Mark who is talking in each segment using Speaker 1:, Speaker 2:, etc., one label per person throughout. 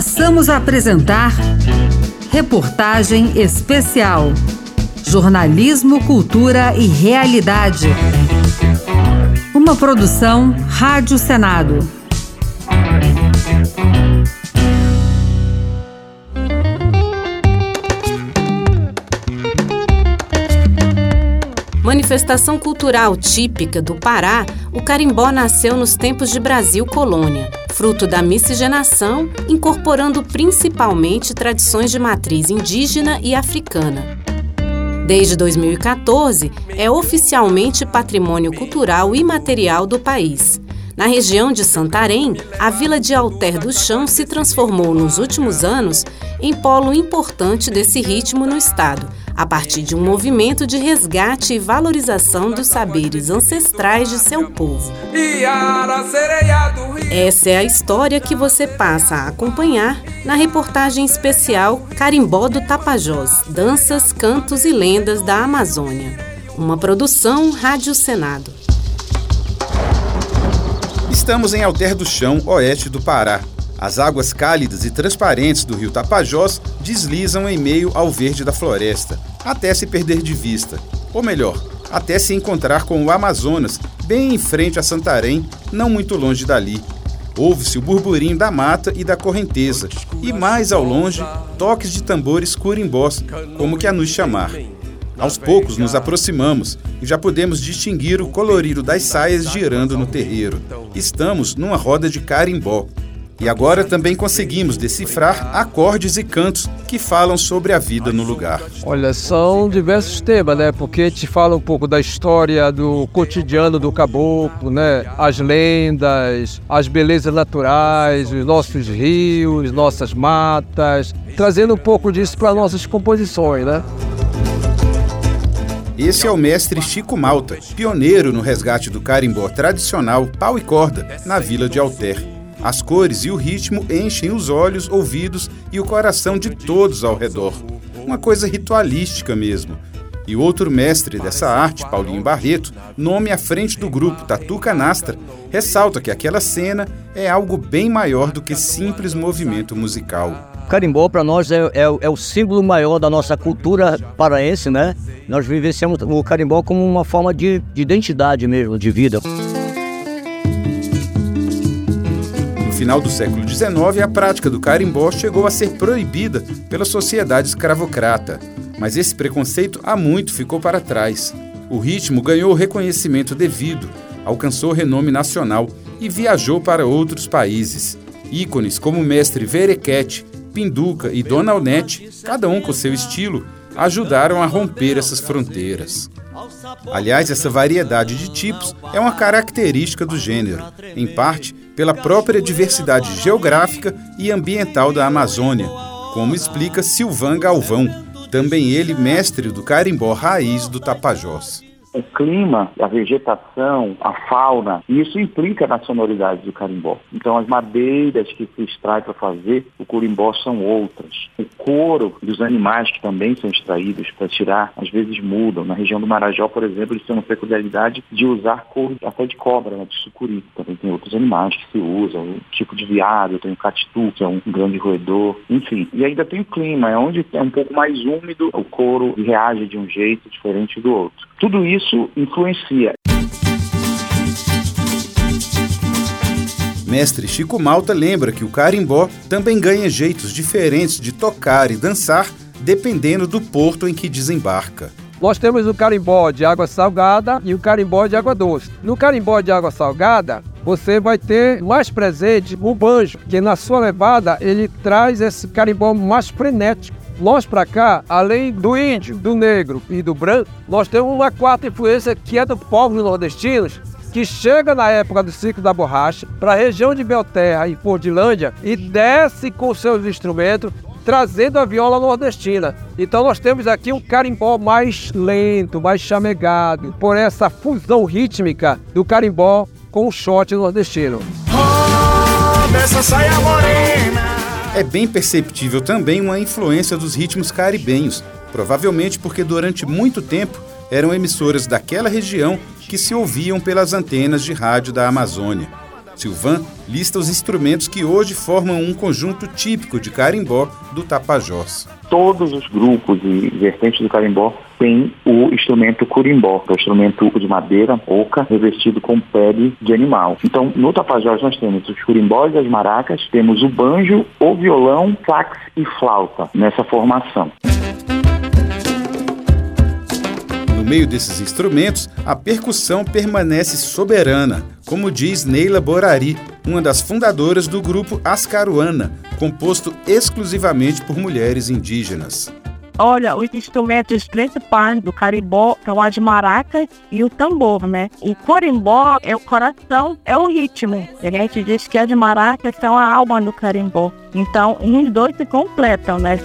Speaker 1: Passamos a apresentar Reportagem Especial. Jornalismo, Cultura e Realidade. Uma produção Rádio Senado.
Speaker 2: Manifestação cultural típica do Pará, o carimbó nasceu nos tempos de Brasil colônia, fruto da miscigenação, incorporando principalmente tradições de matriz indígena e africana. Desde 2014, é oficialmente patrimônio cultural imaterial do país. Na região de Santarém, a vila de Alter do Chão se transformou nos últimos anos em polo importante desse ritmo no estado, a partir de um movimento de resgate e valorização dos saberes ancestrais de seu povo. Essa é a história que você passa a acompanhar na reportagem especial Carimbó do Tapajós: Danças, Cantos e Lendas da Amazônia. Uma produção Rádio Senado.
Speaker 3: Estamos em Alter do Chão, oeste do Pará. As águas cálidas e transparentes do rio Tapajós deslizam em meio ao verde da floresta, até se perder de vista. Ou melhor, até se encontrar com o Amazonas, bem em frente a Santarém, não muito longe dali. Ouve-se o burburinho da mata e da correnteza, e mais ao longe, toques de tambores curimbós, como que a nos chamar. Aos poucos nos aproximamos e já podemos distinguir o colorido das saias girando no terreiro. Estamos numa roda de carimbó. E agora também conseguimos decifrar acordes e cantos que falam sobre a vida no lugar.
Speaker 4: Olha, são diversos temas, né? Porque te fala um pouco da história do cotidiano do caboclo, né? As lendas, as belezas naturais, os nossos rios, nossas matas, trazendo um pouco disso para nossas composições, né?
Speaker 3: Esse é o mestre Chico Malta, pioneiro no resgate do carimbó tradicional pau e corda, na vila de Alter. As cores e o ritmo enchem os olhos, ouvidos e o coração de todos ao redor. Uma coisa ritualística mesmo. E outro mestre dessa arte, Paulinho Barreto, nome à frente do grupo Tatu Canastra, ressalta que aquela cena é algo bem maior do que simples movimento musical.
Speaker 5: Carimbó para nós é, é, é, o símbolo maior da nossa cultura paraense, né? Nós vivenciamos o carimbó como uma forma de, de identidade mesmo, de vida.
Speaker 3: No final do século XIX, a prática do carimbó chegou a ser proibida pela sociedade escravocrata. Mas esse preconceito há muito ficou para trás. O ritmo ganhou o reconhecimento devido, alcançou renome nacional e viajou para outros países. Ícones como o mestre Verequete, Pinduca e Dona Alnete, cada um com seu estilo, ajudaram a romper essas fronteiras. Aliás, essa variedade de tipos é uma característica do gênero, em parte pela própria diversidade geográfica e ambiental da Amazônia, como explica Silvan Galvão, também ele mestre do carimbó raiz do Tapajós
Speaker 6: o clima, a vegetação, a fauna, e isso implica na sonoridade do carimbó. Então as madeiras que se extrai para fazer o carimbó são outras. O couro dos animais que também são extraídos para tirar, às vezes mudam. Na região do Marajó, por exemplo, eles têm uma peculiaridade de usar couro até de cobra, né, de sucuri. Também tem outros animais que se usam, o tipo de viado, tem o catitu, que é um grande roedor, enfim. E ainda tem o clima, é onde é um pouco mais úmido, o couro reage de um jeito diferente do outro. Tudo isso influencia.
Speaker 3: Mestre Chico Malta lembra que o carimbó também ganha jeitos diferentes de tocar e dançar dependendo do porto em que desembarca.
Speaker 4: Nós temos o carimbó de água salgada e o carimbó de água doce. No carimbó de água salgada, você vai ter mais presente o banjo, que na sua levada ele traz esse carimbó mais frenético. Nós para cá, além do índio, do negro e do branco, nós temos uma quarta influência que é do povo nordestinos, que chega na época do ciclo da borracha para a região de Belterra e Fordilândia e desce com seus instrumentos trazendo a viola nordestina. Então nós temos aqui um carimbó mais lento, mais chamegado, por essa fusão rítmica do carimbó com o shot nordestino. Oh, dessa saia
Speaker 3: morena é bem perceptível também uma influência dos ritmos caribenhos, provavelmente porque durante muito tempo eram emissoras daquela região que se ouviam pelas antenas de rádio da Amazônia. Silvan lista os instrumentos que hoje formam um conjunto típico de carimbó do Tapajós.
Speaker 6: Todos os grupos e vertentes do carimbó têm o instrumento curimbó, que é o instrumento de madeira, oca, revestido com pele de animal. Então, no Tapajós nós temos os curimbós e as maracas, temos o banjo, o violão, sax e flauta nessa formação.
Speaker 3: No meio desses instrumentos, a percussão permanece soberana, como diz Neila Borari, uma das fundadoras do grupo Ascaruana, composto exclusivamente por mulheres indígenas.
Speaker 7: Olha, os instrumentos principais do carimbó são as maracas e o tambor, né? O corimbó é o coração, é o ritmo. A gente diz que as maracas são a alma do carimbó. Então, os dois se completam, né?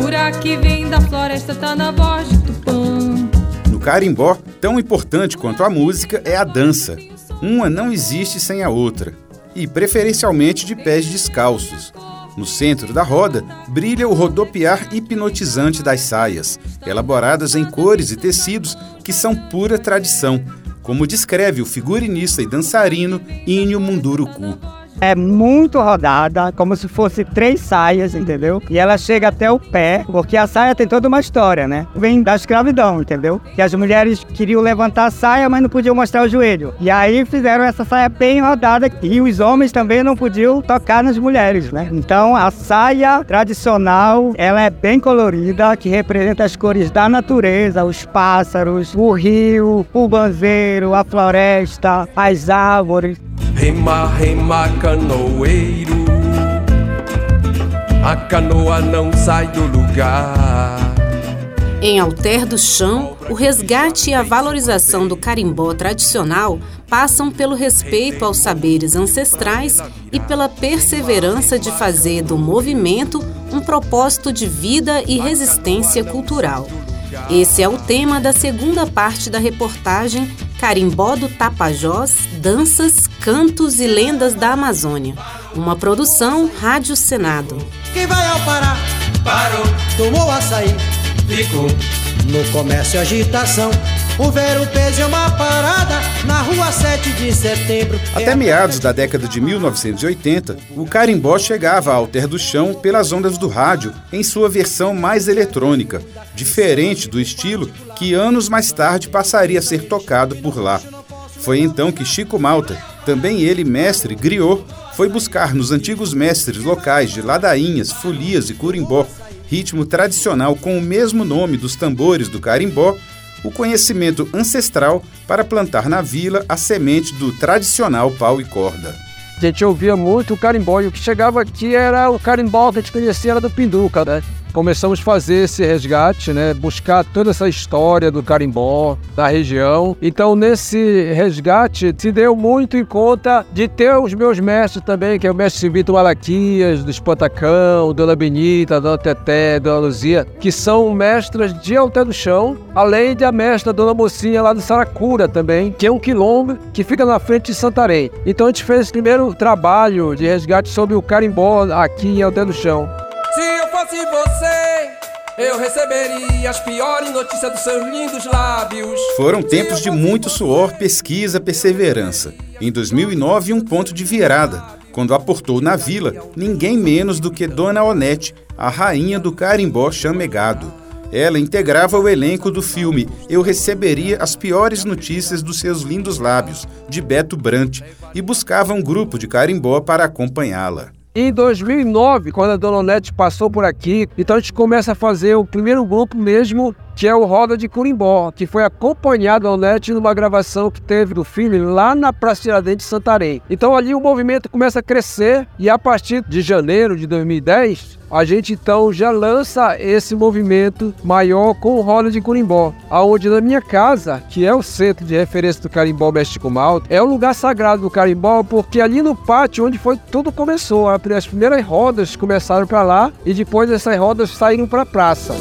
Speaker 8: cura que vem da floresta tá na voz de Tupã.
Speaker 3: No carimbó, tão importante quanto a música é a dança. Uma não existe sem a outra, e preferencialmente de pés descalços. No centro da roda brilha o rodopiar hipnotizante das saias, elaboradas em cores e tecidos que são pura tradição, como descreve o figurinista e dançarino Ínio Munduruku.
Speaker 9: É muito rodada, como se fosse três saias, entendeu? E ela chega até o pé, porque a saia tem toda uma história, né? Vem da escravidão, entendeu? Que as mulheres queriam levantar a saia, mas não podiam mostrar o joelho. E aí fizeram essa saia bem rodada e os homens também não podiam tocar nas mulheres, né? Então a saia tradicional, ela é bem colorida, que representa as cores da natureza, os pássaros, o rio, o banzeiro, a floresta, as árvores.
Speaker 10: Rema, rema, canoeiro. A canoa não sai do lugar.
Speaker 2: Em Alter do Chão, o resgate e a valorização do carimbó tradicional passam pelo respeito aos saberes ancestrais e pela perseverança de fazer do movimento um propósito de vida e resistência cultural. Esse é o tema da segunda parte da reportagem Carimbó do Tapajós, Danças, Cantos e Lendas da Amazônia. Uma produção Rádio Senado.
Speaker 11: Quem vai ao Pará? Parou. Tomou açaí? Ficou. No comércio agitação. O Vero Peso é uma parada na rua 7 de setembro.
Speaker 3: Até meados da década de 1980, o carimbó chegava ao Alter do Chão pelas ondas do rádio em sua versão mais eletrônica, diferente do estilo que anos mais tarde passaria a ser tocado por lá. Foi então que Chico Malta, também ele mestre griot, foi buscar nos antigos mestres locais de ladainhas, folias e curimbó, ritmo tradicional com o mesmo nome dos tambores do carimbó, o conhecimento ancestral para plantar na vila a semente do tradicional pau e corda.
Speaker 4: A gente ouvia muito o carimbó e o que chegava aqui era o carimbó que a gente conhecia era do Pinduca, né? Começamos a fazer esse resgate, né? Buscar toda essa história do carimbó, da região. Então, nesse resgate, se deu muito em conta de ter os meus mestres também, que é o mestre Vitor Malaquias, do Espantacão, Dona Benita, Dona Teté, Dona Luzia, que são mestras de Alter do Chão, além da mestra Dona Mocinha lá do Saracura também, que é um quilombo que fica na frente de Santarém. Então, a gente fez esse primeiro trabalho de resgate sobre o carimbó aqui em Alter do Chão.
Speaker 10: Se eu fosse você, eu receberia as piores notícias dos seus lindos lábios.
Speaker 3: Foram tempos de muito suor, pesquisa, perseverança. Em 2009, um ponto de virada, quando aportou na vila ninguém menos do que Dona Onete, a rainha do carimbó chamegado. Ela integrava o elenco do filme Eu Receberia as Piores Notícias dos Seus Lindos Lábios, de Beto Brant, e buscava um grupo de carimbó para acompanhá-la.
Speaker 4: Em 2009, quando a Dona Onete passou por aqui, então a gente começa a fazer o primeiro grupo mesmo que é o Roda de Curimbó, que foi acompanhado ao NET numa gravação que teve do filme lá na Praça Tiradentes de Santarém. Então ali o movimento começa a crescer e a partir de janeiro de 2010, a gente então já lança esse movimento maior com o Roda de Curimbó, aonde na minha casa, que é o centro de referência do carimbó México Malta, é o lugar sagrado do carimbó, porque ali no pátio onde foi tudo começou, as primeiras rodas começaram para lá e depois essas rodas saíram para a praça.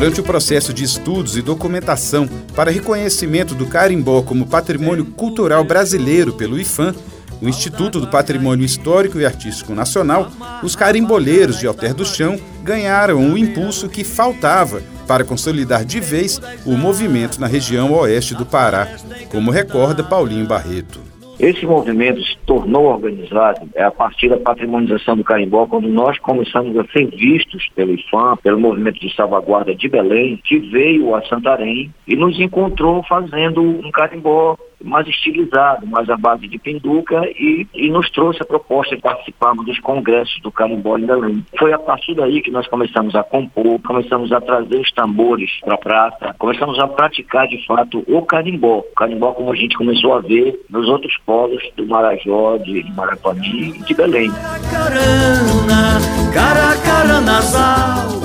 Speaker 3: Durante o processo de estudos e documentação para reconhecimento do carimbó como patrimônio cultural brasileiro pelo IFAM, o Instituto do Patrimônio Histórico e Artístico Nacional, os carimboleiros de Alter do Chão ganharam o impulso que faltava para consolidar de vez o movimento na região oeste do Pará, como recorda Paulinho Barreto.
Speaker 6: Esse movimento se tornou organizado é a partir da patrimonização do carimbó, quando nós começamos a ser vistos pelo IFAM, pelo movimento de salvaguarda de Belém, que veio a Santarém e nos encontrou fazendo um carimbó mais estilizado, mais à base de pinduca e, e nos trouxe a proposta de participarmos dos congressos do carimbó em Belém. Foi a partir daí que nós começamos a compor, começamos a trazer os tambores para a praça, começamos a praticar de fato o carimbó. O carimbó como a gente começou a ver nos outros polos do Marajó, de, de Marapani e de Belém.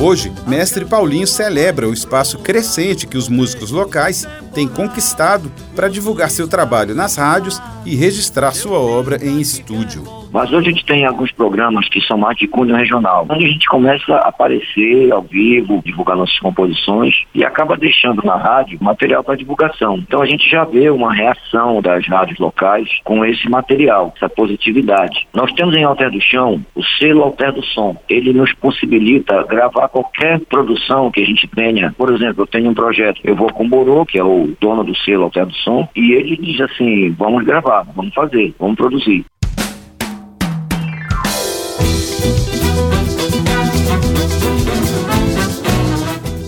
Speaker 3: Hoje, Mestre Paulinho celebra o espaço crescente que os músicos locais têm conquistado para divulgar seu trabalho nas rádios e registrar sua obra em estúdio.
Speaker 6: Mas hoje a gente tem alguns programas que são mais de cunho regional, onde a gente começa a aparecer ao vivo, divulgar nossas composições e acaba deixando na rádio material para divulgação. Então a gente já vê uma reação das rádios locais com esse material, essa positividade. Nós temos em Alter do Chão o selo Alter do Som. Ele nos possibilita gravar qualquer produção que a gente tenha. Por exemplo, eu tenho um projeto, eu vou com o Borô, que é o dono do selo Alter do Som, e ele diz assim, vamos gravar, vamos fazer, vamos produzir.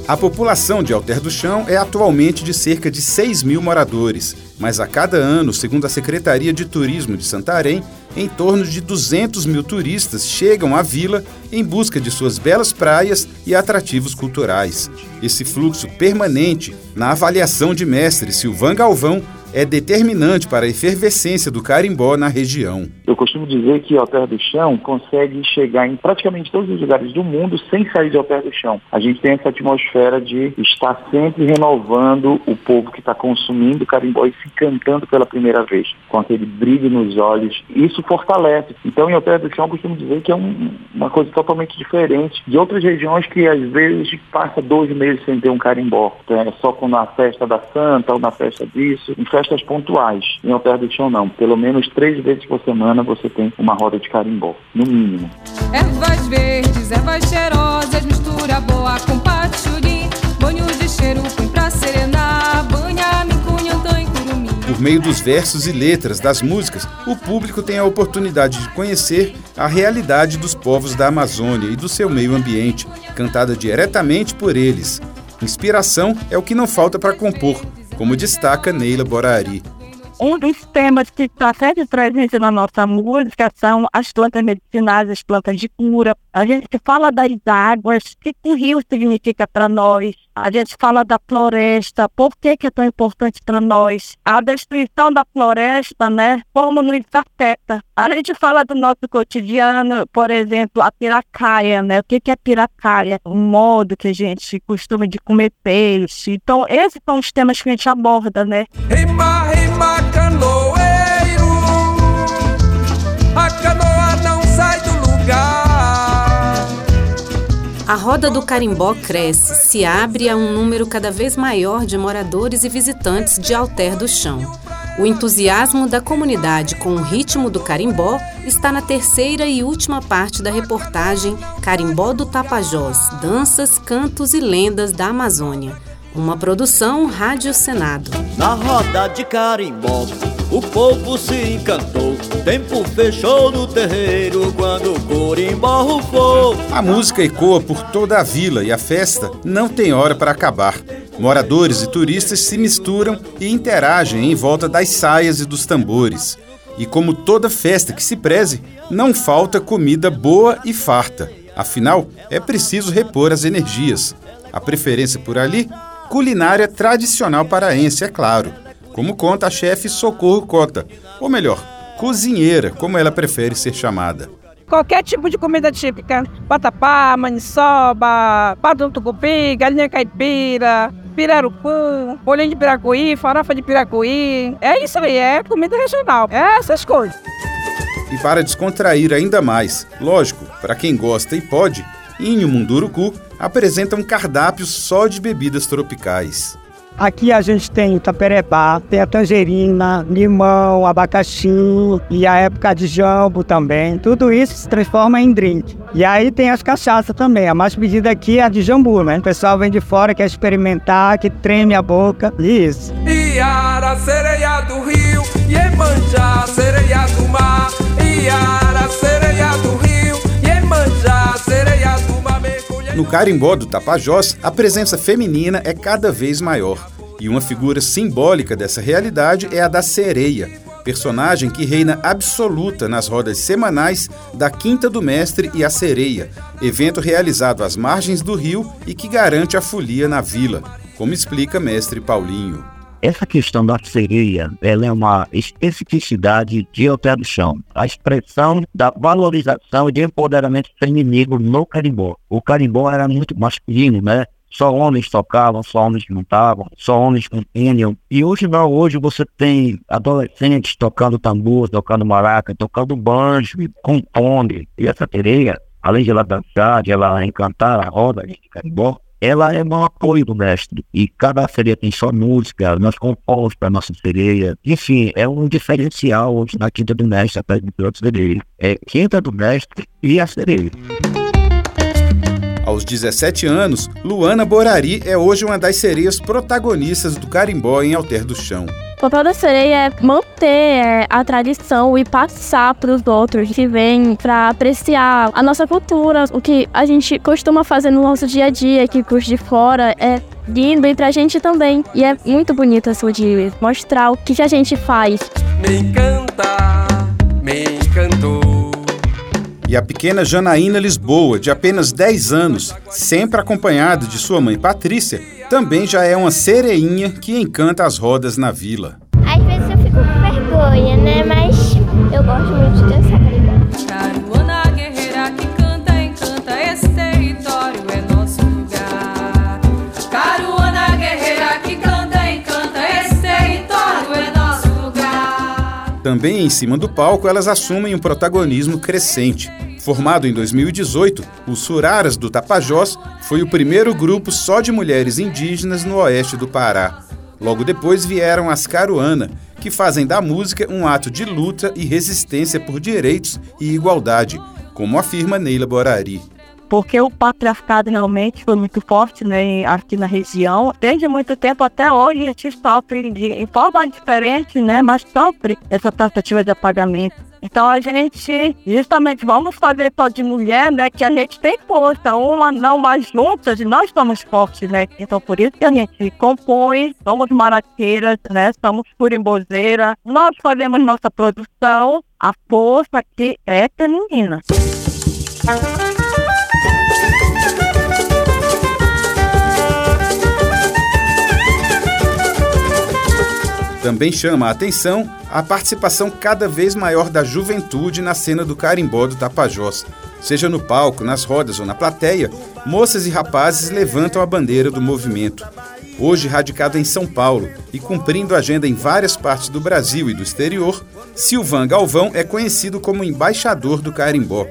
Speaker 3: A população de Alter do Chão é atualmente de cerca de 6 mil moradores, mas a cada ano, segundo a Secretaria de Turismo de Santarém, em torno de 200 mil turistas chegam à vila em busca de suas belas praias e atrativos culturais. Esse fluxo permanente, na avaliação de mestre Silvan Galvão, é determinante para a efervescência do carimbó na região.
Speaker 6: Eu costumo dizer que Alter do Chão consegue chegar em praticamente todos os lugares do mundo sem sair de Alter do Chão. A gente tem essa atmosfera de estar sempre renovando o povo que está consumindo carimbó e se cantando pela primeira vez, com aquele brilho nos olhos. Isso fortalece. Então, em Alter do Chão, eu costumo dizer que é um, uma coisa totalmente diferente de outras regiões que às vezes passa dois meses sem ter um carimbó. Então, é só na festa da Santa ou na festa disso. Em festas pontuais. Em Alter do Chão, não. Pelo menos três vezes por semana você tem uma roda de carimbó, no mínimo.
Speaker 8: Ervas verdes, ervas cheirosas, mistura boa com patchouli, de cheiro, pra serenar, banha, mincunhantã e curumim.
Speaker 3: Por meio dos versos e letras das músicas, o público tem a oportunidade de conhecer a realidade dos povos da Amazônia e do seu meio ambiente, cantada diretamente por eles. Inspiração é o que não falta para compor, como destaca Neila Borari.
Speaker 7: Um dos temas que está sempre presente na nossa música são as plantas medicinais, as plantas de cura. A gente fala das águas, o que o rio significa para nós. A gente fala da floresta, por que, que é tão importante para nós. A destruição da floresta, né, como nos afeta. A gente fala do nosso cotidiano, por exemplo, a piracaia, né? O que, que é piracaia? O modo que a gente costuma de comer peixe. Então, esses são os temas que a gente aborda, né?
Speaker 10: Rima,
Speaker 2: roda do carimbó cresce, se abre a um número cada vez maior de moradores e visitantes de Alter do Chão. O entusiasmo da comunidade com o ritmo do carimbó está na terceira e última parte da reportagem Carimbó do Tapajós: Danças, Cantos e Lendas da Amazônia. Uma produção Rádio Senado.
Speaker 5: Na roda de carimbó, o povo se encantou. Tempo fechou no terreiro quando o corimbó rufou.
Speaker 3: A música ecoa por toda a vila e a festa não tem hora para acabar. Moradores e turistas se misturam e interagem em volta das saias e dos tambores. E como toda festa que se preze, não falta comida boa e farta. Afinal, é preciso repor as energias. A preferência por ali? Culinária tradicional paraense, é claro. Como conta a chefe Socorro Cota, ou melhor, cozinheira, como ela prefere ser chamada.
Speaker 12: Qualquer tipo de comida típica. Vatapá, maniçoba, padrão tucupi, galinha caipira, pirarucu, bolinho de piracuí, farofa de piracuí. É isso aí, é comida regional. É essas coisas.
Speaker 3: E para descontrair ainda mais, lógico, para quem gosta e pode, Inho Munduruku apresenta um cardápio só de bebidas tropicais.
Speaker 9: Aqui a gente tem o taperebá, tem a tangerina, limão, abacaxi e a época de jambo também. Tudo isso se transforma em drink. E aí tem as cachaças também. A mais pedida aqui é a de jambu, né? O pessoal vem de fora, quer experimentar, que treme a boca. Isso.
Speaker 10: Iara, sereia do rio, Iemanjá, sereia do mar. Iara, sereia do rio, Iemanjá.
Speaker 3: No carimbó do Tapajós, a presença feminina é cada vez maior. E uma figura simbólica dessa realidade é a da sereia, personagem que reina absoluta nas rodas semanais da Quinta do Mestre e a Sereia, evento realizado às margens do rio e que garante a folia na vila, como explica mestre Paulinho.
Speaker 13: Essa questão da sereia, ela é uma especificidade de Alter do Chão, a expressão da valorização e de empoderamento feminino no carimbó. O carimbó era muito masculino, né? Só homens tocavam, só homens cantavam, só homens compunham. E hoje não, hoje você tem adolescentes tocando tambor, tocando maraca, tocando banjo, compondo. E essa sereia, além de ela dançar, de ela encantar a roda de carimbó, ela é um apoio do mestre. E cada sereia tem sua música, nós compomos para nossa sereia. Enfim, é um diferencial hoje na Quinta do Mestre, até de outros sereias. É Quinta do Mestre e a sereia.
Speaker 3: Aos 17 anos, Luana Borari é hoje uma das sereias protagonistas do carimbó em Alter do Chão.
Speaker 14: O papel da sereia é manter a tradição e passar para os outros que vêm para apreciar a nossa cultura, o que a gente costuma fazer no nosso dia a dia, que curte de fora é lindo e pra gente também. E é muito bonito assim, de mostrar o que, que a gente faz.
Speaker 10: Me encanta, me encantou.
Speaker 3: E a pequena Janaína Lisboa, de apenas 10 anos, sempre acompanhada de sua mãe Patrícia, também já é uma sereinha que encanta as rodas na vila.
Speaker 15: Às vezes eu fico com vergonha, né? Mas eu gosto muito de dançar
Speaker 3: Também em cima do palco, elas assumem um protagonismo crescente. Formado em 2018, o Suraras do Tapajós foi o primeiro grupo só de mulheres indígenas no oeste do Pará. Logo depois vieram as Caruana, que fazem da música um ato de luta e resistência por direitos e igualdade, como afirma Neila Borari
Speaker 7: porque o patriarcado realmente foi muito forte né, aqui na região. Desde muito tempo até hoje a gente sofre de, em forma diferente, né, mas sofre essa tentativa de apagamento. Então a gente justamente vamos fazer só de mulher, né? Que a gente tem força, uma não, mas juntas nós somos fortes, né? Então por isso que a gente compõe, somos maraqueiras, né? Somos furimbozeiras, nós fazemos nossa produção, a força que é feminina.
Speaker 3: Também chama a atenção a participação cada vez maior da juventude na cena do carimbó do Tapajós. Seja no palco, nas rodas ou na plateia, moças e rapazes levantam a bandeira do movimento. Hoje radicado em São Paulo e cumprindo agenda em várias partes do Brasil e do exterior, Silvan Galvão é conhecido como embaixador do carimbó.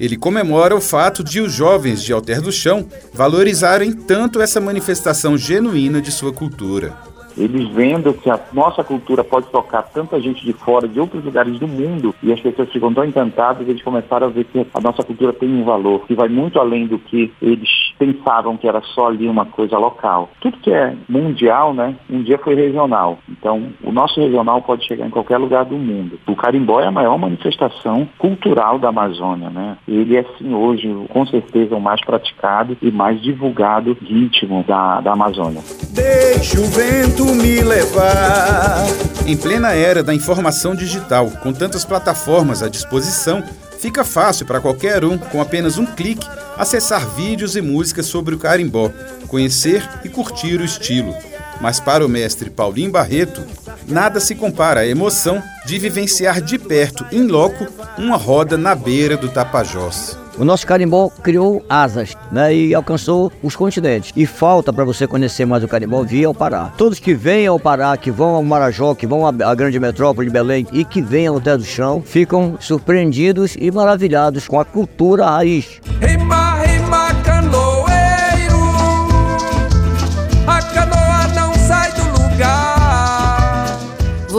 Speaker 3: Ele comemora o fato de os jovens de Alter do Chão valorizarem tanto essa manifestação genuína de sua cultura.
Speaker 6: Eles vendo que a nossa cultura pode tocar tanta gente de fora, de outros lugares do mundo, e as pessoas ficam tão encantadas, eles começaram a ver que a nossa cultura tem um valor, que vai muito além do que eles pensavam que era só ali uma coisa local. Tudo que é mundial, né, um dia foi regional. Então, o nosso regional pode chegar em qualquer lugar do mundo. O carimbó é a maior manifestação cultural da Amazônia, né? Ele é, sim, hoje, com certeza, o mais praticado e mais divulgado ritmo da, da Amazônia.
Speaker 3: Deixa o vento me levar. Em plena era da informação digital, com tantas plataformas à disposição, fica fácil para qualquer um, com apenas um clique, acessar vídeos e músicas sobre o carimbó, conhecer e curtir o estilo. Mas para o mestre Paulinho Barreto, nada se compara à emoção de vivenciar de perto, em loco, uma roda na beira do Tapajós.
Speaker 5: O nosso carimbó criou asas né, e alcançou os continentes. E falta para você conhecer mais o carimbó via ao Pará. Todos que vêm ao Pará, que vão ao Marajó, que vão à grande metrópole de Belém e que vêm ao Terra do Chão, ficam surpreendidos e maravilhados com a cultura raiz.
Speaker 10: Rima,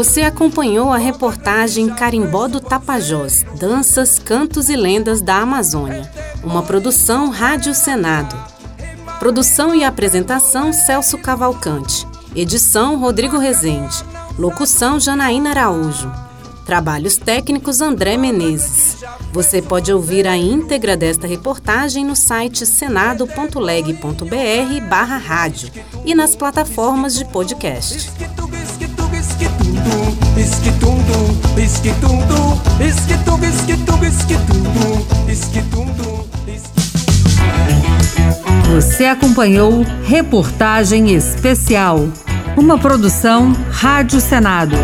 Speaker 2: Você acompanhou a reportagem Carimbó do Tapajós, Danças, Cantos e Lendas da Amazônia, uma produção Rádio Senado. Produção e apresentação Celso Cavalcante. Edição Rodrigo Rezende. Locução Janaína Araújo. Trabalhos técnicos André Menezes. Você pode ouvir a íntegra desta reportagem no site senado.leg.br barra rádio e nas plataformas de podcast.
Speaker 1: Você acompanhou Reportagem Especial, uma produção Rádio Senado.